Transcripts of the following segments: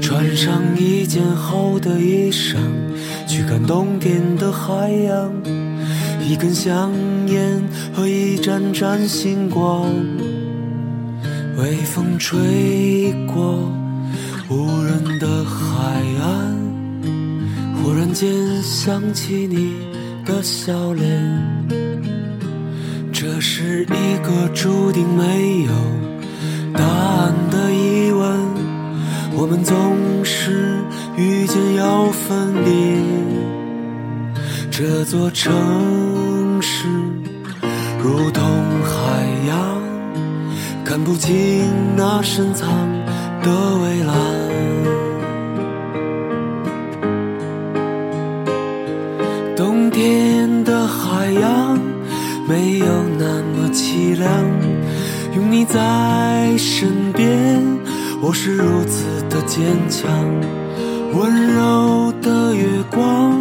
穿上一件厚的衣裳，去看冬天的海洋。一根香烟和一盏盏星光，微风吹过无人的海岸，忽然间想起你的笑脸。这是一个注定没有答案的疑问，我们总是遇见要分离。这座城。市如同海洋，看不清那深藏的蔚蓝。冬天的海洋没有凄凉，有你在身边，我是如此的坚强。温柔的月光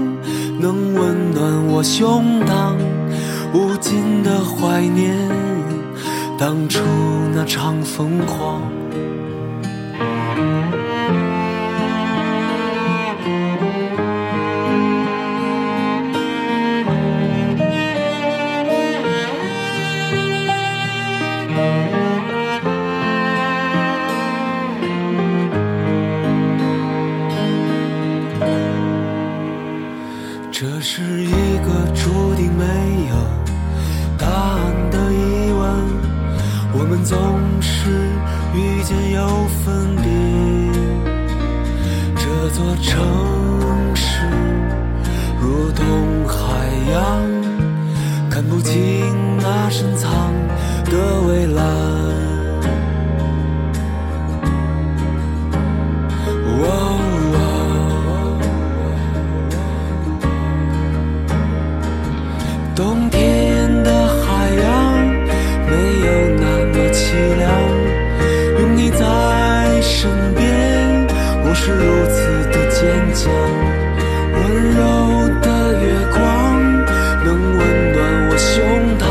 能温暖我胸膛。无尽的怀念，当初那场疯狂。是遇见又分别，这座城市如同海洋，看不清那深藏的蔚蓝。是如此的坚强温柔的月光能温暖我胸膛。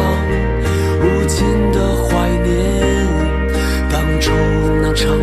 无尽的怀念当初那场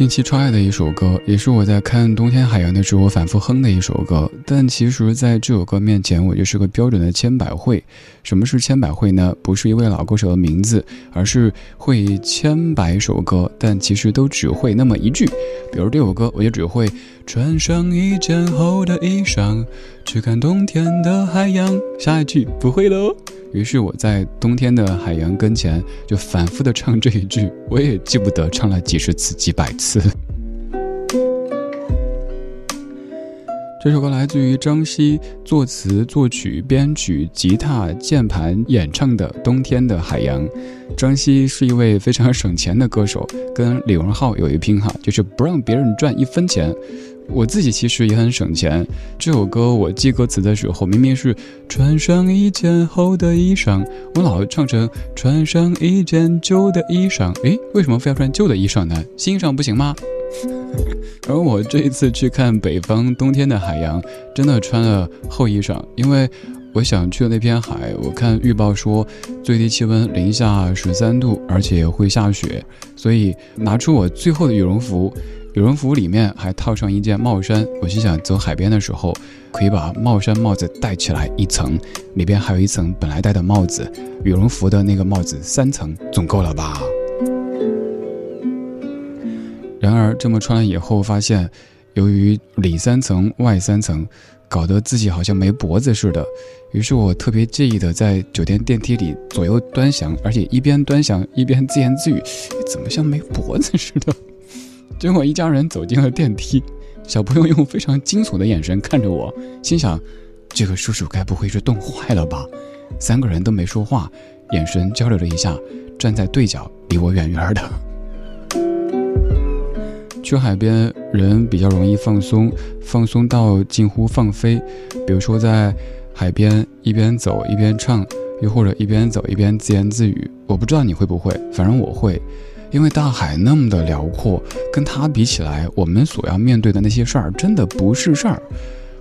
近期超爱的一首歌，也是我在看《冬天海洋》的时候反复哼的一首歌。但其实，在这首歌面前，我就是个标准的千百惠。什么是千百惠呢？不是一位老歌手的名字，而是会千百首歌，但其实都只会那么一句。比如这首歌，我就只会穿上一件厚的衣裳，去看冬天的海洋。下一句不会喽。于是我在冬天的海洋跟前就反复的唱这一句，我也记不得唱了几十次、几百次。这首歌来自于张希作词、作曲、编曲、吉他、键盘演唱的《冬天的海洋》。张希是一位非常省钱的歌手，跟李荣浩有一拼哈，就是不让别人赚一分钱。我自己其实也很省钱。这首歌我记歌词的时候，明明是穿上一件厚的衣裳，我老唱成穿上一件旧的衣裳。诶，为什么非要穿旧的衣裳呢？新衣裳不行吗？而我这一次去看北方冬天的海洋，真的穿了厚衣裳，因为我想去的那片海，我看预报说最低气温零下十三度，而且会下雪，所以拿出我最厚的羽绒服，羽绒服里面还套上一件帽衫。我心想走海边的时候，可以把帽衫帽子戴起来一层，里边还有一层本来戴的帽子，羽绒服的那个帽子三层总够了吧。然而这么穿了以后，发现由于里三层外三层，搞得自己好像没脖子似的。于是我特别介意的在酒店电梯里左右端详，而且一边端详一边自言自语：“怎么像没脖子似的？”结果一家人走进了电梯，小朋友用非常惊悚的眼神看着我，心想：“这个叔叔该不会是冻坏了吧？”三个人都没说话，眼神交流了一下，站在对角，离我远远的。去海边，人比较容易放松，放松到近乎放飞。比如说，在海边一边走一边唱，又或者一边走一边自言自语。我不知道你会不会，反正我会，因为大海那么的辽阔，跟它比起来，我们所要面对的那些事儿真的不是事儿。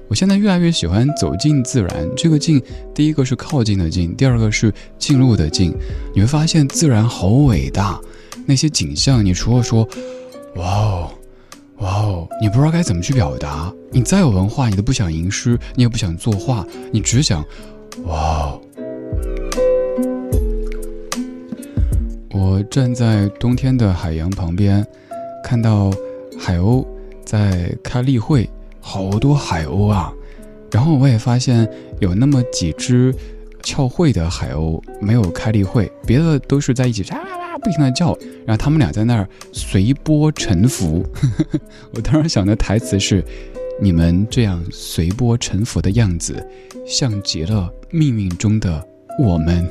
我现在越来越喜欢走进自然，这个近，第一个是靠近的近，第二个是进入的进。你会发现自然好伟大，那些景象，你除了说，哇哦。哇哦，你不知道该怎么去表达。你再有文化，你都不想吟诗，你也不想作画，你只想，哇哦。我站在冬天的海洋旁边，看到海鸥在开例会，好多海鸥啊。然后我也发现有那么几只翘会的海鸥没有开例会，别的都是在一起唱。不停的叫，然后他们俩在那儿随波沉浮。我当时想的台词是：你们这样随波沉浮的样子，像极了命运中的我们。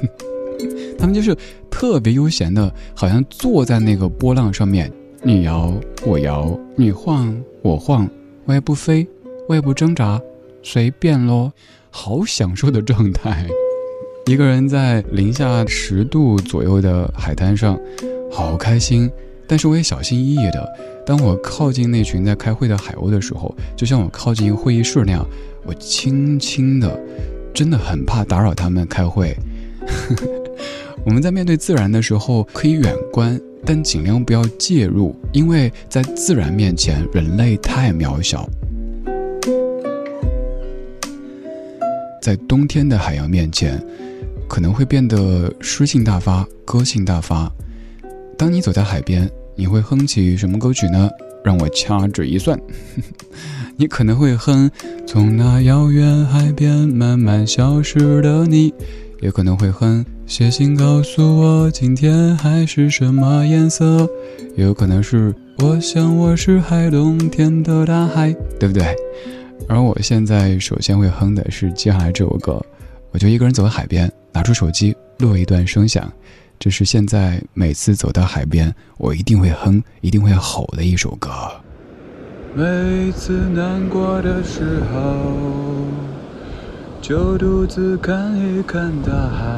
他们就是特别悠闲的，好像坐在那个波浪上面，你摇我摇，你晃我晃，我也不飞，我也不挣扎，随便咯，好享受的状态。一个人在零下十度左右的海滩上，好开心。但是我也小心翼翼的。当我靠近那群在开会的海鸥的时候，就像我靠近一个会议室那样，我轻轻的，真的很怕打扰他们开会。我们在面对自然的时候可以远观，但尽量不要介入，因为在自然面前，人类太渺小。在冬天的海洋面前。可能会变得诗性大发，歌性大发。当你走在海边，你会哼起什么歌曲呢？让我掐指一算，你可能会哼《从那遥远海边慢慢消失的你》，也可能会哼《写信告诉我今天海是什么颜色》，也有可能是《我想我是海冬天的大海》，对不对？而我现在首先会哼的是接下来这首歌。我就一个人走到海边，拿出手机录一段声响，这是现在每次走到海边，我一定会哼、一定会吼的一首歌。每次难过的时候，就独自看一看大海，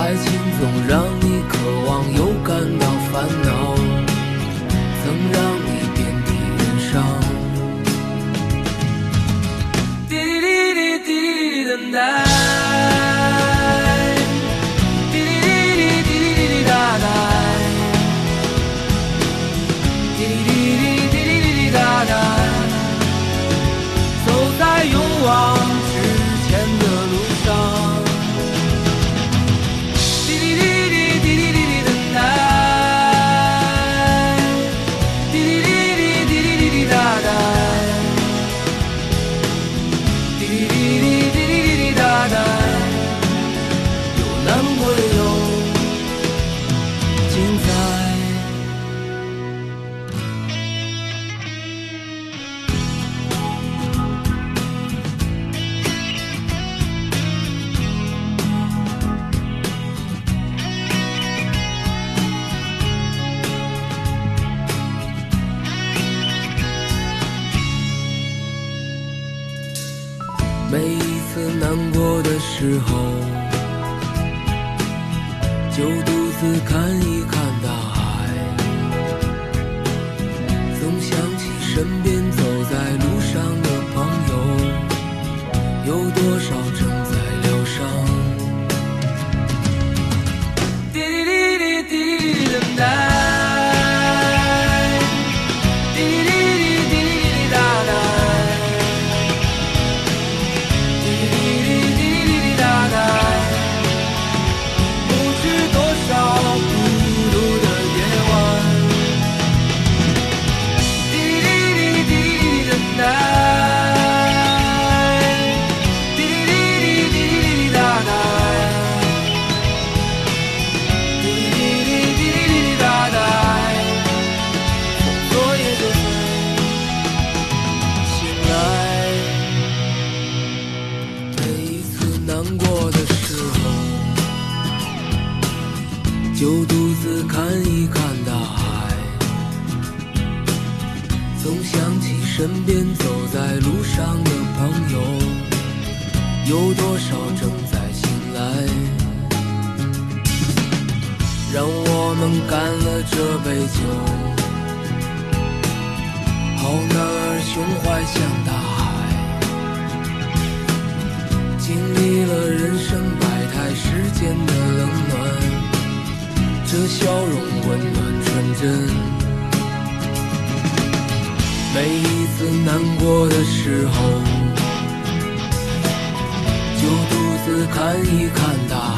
爱情总让你渴望又感到烦恼曾让你遍体鳞伤。滴滴滴滴等待让我们干了这杯酒，好男儿胸怀像大海，经历了人生百态世间的冷暖，这笑容温暖纯真。每一次难过的时候，就独自看一看大海，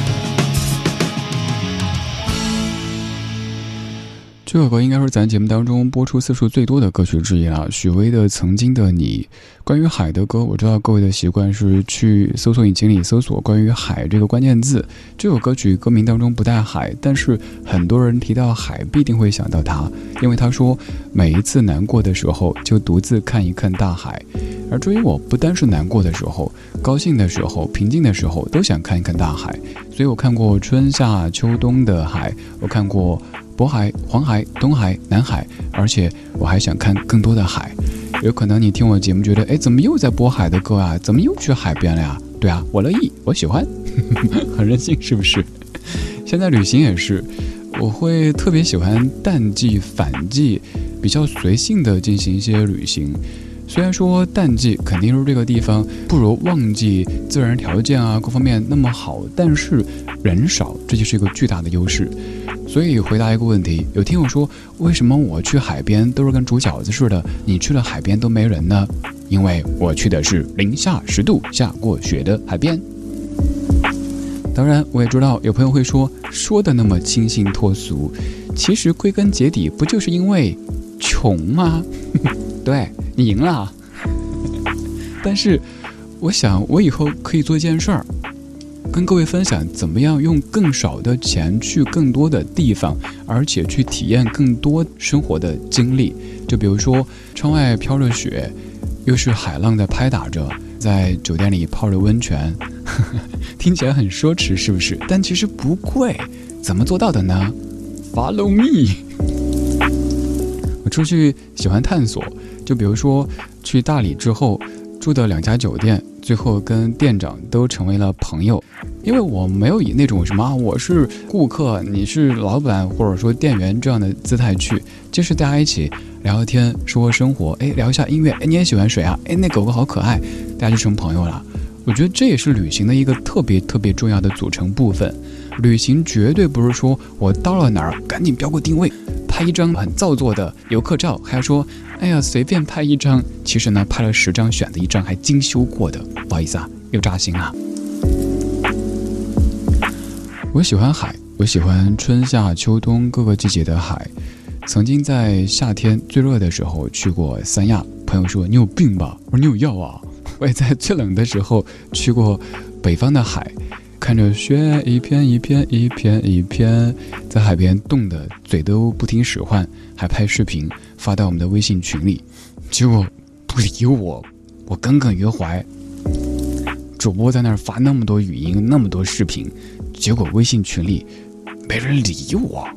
这首歌应该是咱节目当中播出次数最多的歌曲之一了。许巍的《曾经的你》，关于海的歌，我知道各位的习惯是去搜索引擎里搜索关于海这个关键字。这首歌曲歌名当中不带海，但是很多人提到海必定会想到它，因为他说每一次难过的时候就独自看一看大海。而至于我不单是难过的时候，高兴的时候、平静的时候都想看一看大海。所以我看过春夏秋冬的海，我看过。渤海、黄海、东海、南海，而且我还想看更多的海。有可能你听我节目觉得，哎，怎么又在播海的歌啊？怎么又去海边了呀？对啊，我乐意，我喜欢，很任性，是不是？现在旅行也是，我会特别喜欢淡季、反季，比较随性的进行一些旅行。虽然说淡季肯定是这个地方不如旺季自然条件啊各方面那么好，但是人少，这就是一个巨大的优势。所以回答一个问题，有听友说，为什么我去海边都是跟煮饺子似的，你去了海边都没人呢？因为我去的是零下十度下过雪的海边。当然，我也知道有朋友会说，说的那么清新脱俗，其实归根结底不就是因为穷吗？对赢了。但是，我想我以后可以做一件事儿。跟各位分享怎么样用更少的钱去更多的地方，而且去体验更多生活的经历。就比如说，窗外飘着雪，又是海浪在拍打着，在酒店里泡着温泉，听起来很奢侈，是不是？但其实不贵，怎么做到的呢？Follow me。我出去喜欢探索，就比如说去大理之后住的两家酒店。最后跟店长都成为了朋友，因为我没有以那种什么我是顾客，你是老板或者说店员这样的姿态去，就是大家一起聊聊天，说说生活，哎，聊一下音乐，哎，你也喜欢谁啊？哎，那狗狗好可爱，大家就成朋友了。我觉得这也是旅行的一个特别特别重要的组成部分。旅行绝对不是说我到了哪儿赶紧标个定位，拍一张很造作的游客照，还要说。哎呀，随便拍一张，其实呢，拍了十张，选的一张还精修过的。不好意思啊，又扎心了。我喜欢海，我喜欢春夏秋冬各个季节的海。曾经在夏天最热的时候去过三亚，朋友说你有病吧？我说你有药啊。我也在最冷的时候去过北方的海，看着雪一片一片一片一片，在海边冻得嘴都不听使唤，还拍视频。发到我们的微信群里，结果不理我，我耿耿于怀。主播在那儿发那么多语音，那么多视频，结果微信群里没人理我。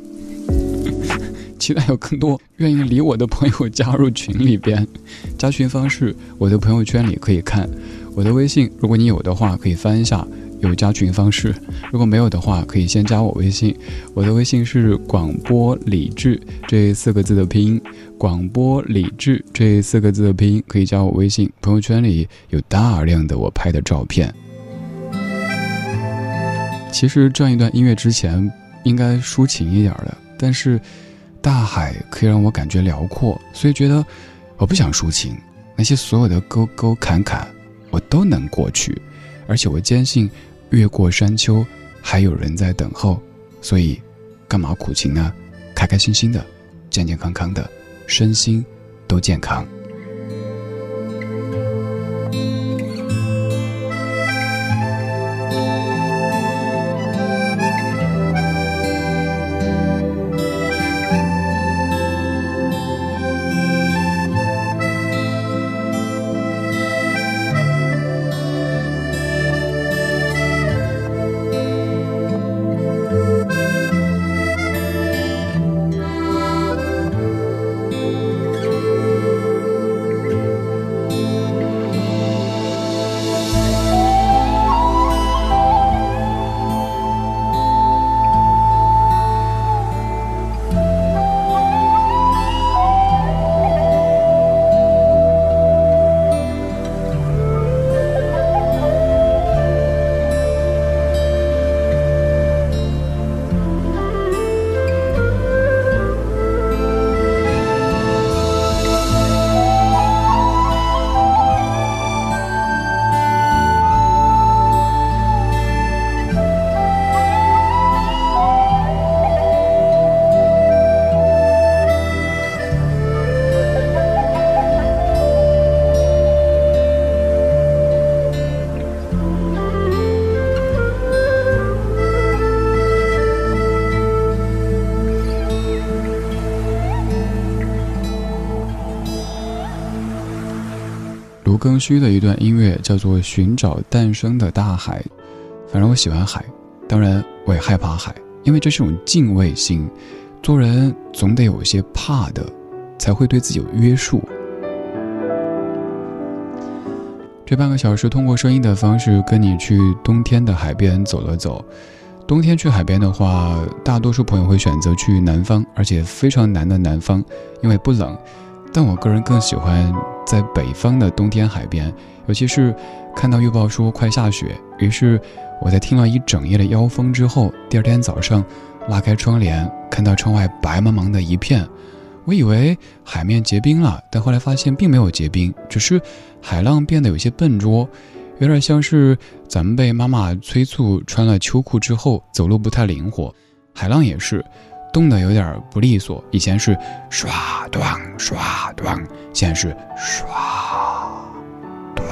期待有更多愿意理我的朋友加入群里边。加群方式，我的朋友圈里可以看。我的微信，如果你有的话，可以翻一下。有加群方式，如果没有的话，可以先加我微信。我的微信是广播理智这四个字的拼音，广播理智这四个字的拼音可以加我微信。朋友圈里有大量的我拍的照片。其实这样一段音乐之前应该抒情一点的，但是大海可以让我感觉辽阔，所以觉得我不想抒情。那些所有的沟沟坎坎，我都能过去，而且我坚信。越过山丘，还有人在等候，所以，干嘛苦情呢？开开心心的，健健康康的，身心都健康。更虚的一段音乐叫做《寻找诞生的大海》，反正我喜欢海，当然我也害怕海，因为这是种敬畏心。做人总得有一些怕的，才会对自己有约束。这半个小时通过声音的方式跟你去冬天的海边走了走。冬天去海边的话，大多数朋友会选择去南方，而且非常南的南方，因为不冷。但我个人更喜欢在北方的冬天海边，尤其是看到预报说快下雪，于是我在听了一整夜的妖风之后，第二天早上拉开窗帘，看到窗外白茫茫的一片，我以为海面结冰了，但后来发现并没有结冰，只是海浪变得有些笨拙，有点像是咱们被妈妈催促穿了秋裤之后走路不太灵活，海浪也是。动的有点不利索，以前是唰断唰断，现在是唰断，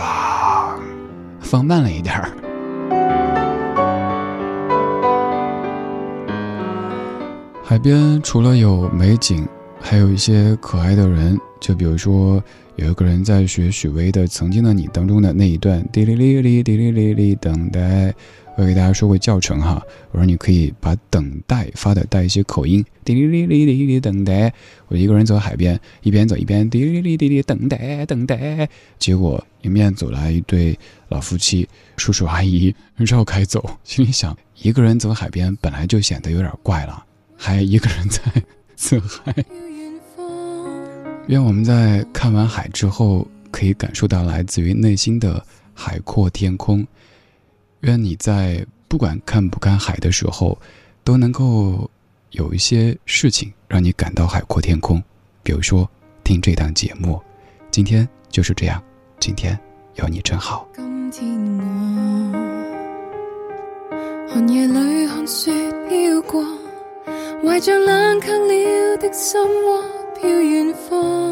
放慢了一点儿。海边除了有美景，还有一些可爱的人，就比如说。有一个人在学许巍的《曾经的你》当中的那一段滴哩哩哩滴哩哩哩等待，我给大家说过教程哈，我说你可以把等待发的带一些口音，滴哩哩哩哩哩等待。我一个人走海边，一边走一边滴哩哩哩哩等待等待，结果迎面走来一对老夫妻，叔叔阿姨绕开走，心里想一个人走海边本来就显得有点怪了，还一个人在自嗨。愿我们在看完海之后，可以感受到来自于内心的海阔天空。愿你在不管看不看海的时候，都能够有一些事情让你感到海阔天空。比如说，听这档节目，今天就是这样。今天有你真好。寒夜里看雪飘过，怀着冷却了的心窝。飘远方，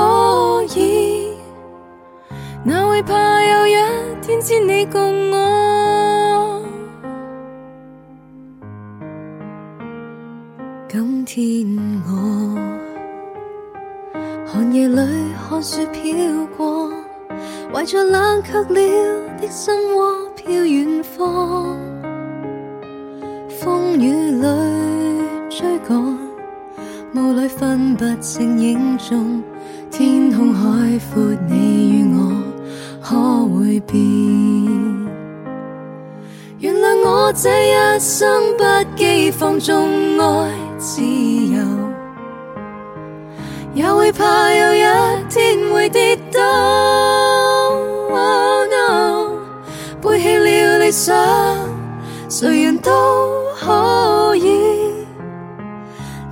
可以。哪会怕有一天只你共我？今天我寒夜里看雪飘过，怀着冷却了的心窝飘远方，风雨里追赶，雾里分不清影踪，天空海阔，你与我。可会变？原谅我这一生不羁放纵爱自由，也会怕有一天会跌倒。背弃了理想，谁人都可以，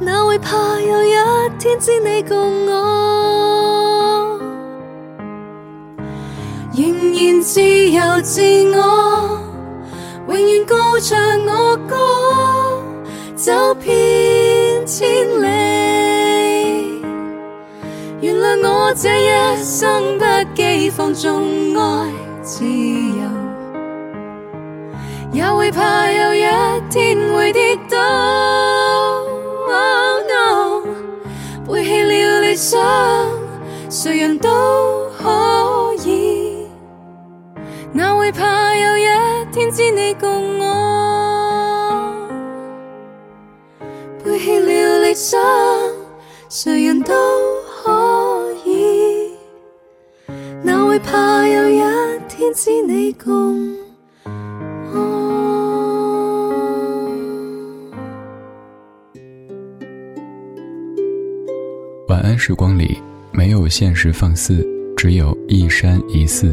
哪会怕有一天只你共我？自由自我，永远高唱我歌，走遍千里。原谅我这一生不羁放纵爱自由，也会怕有一天会跌倒。背弃了理想，谁人都可。哪会怕有一天只你共我？背弃了理想，谁人都可以。哪会怕有一天只你共我？晚安时光里，没有现实放肆，只有一山一寺。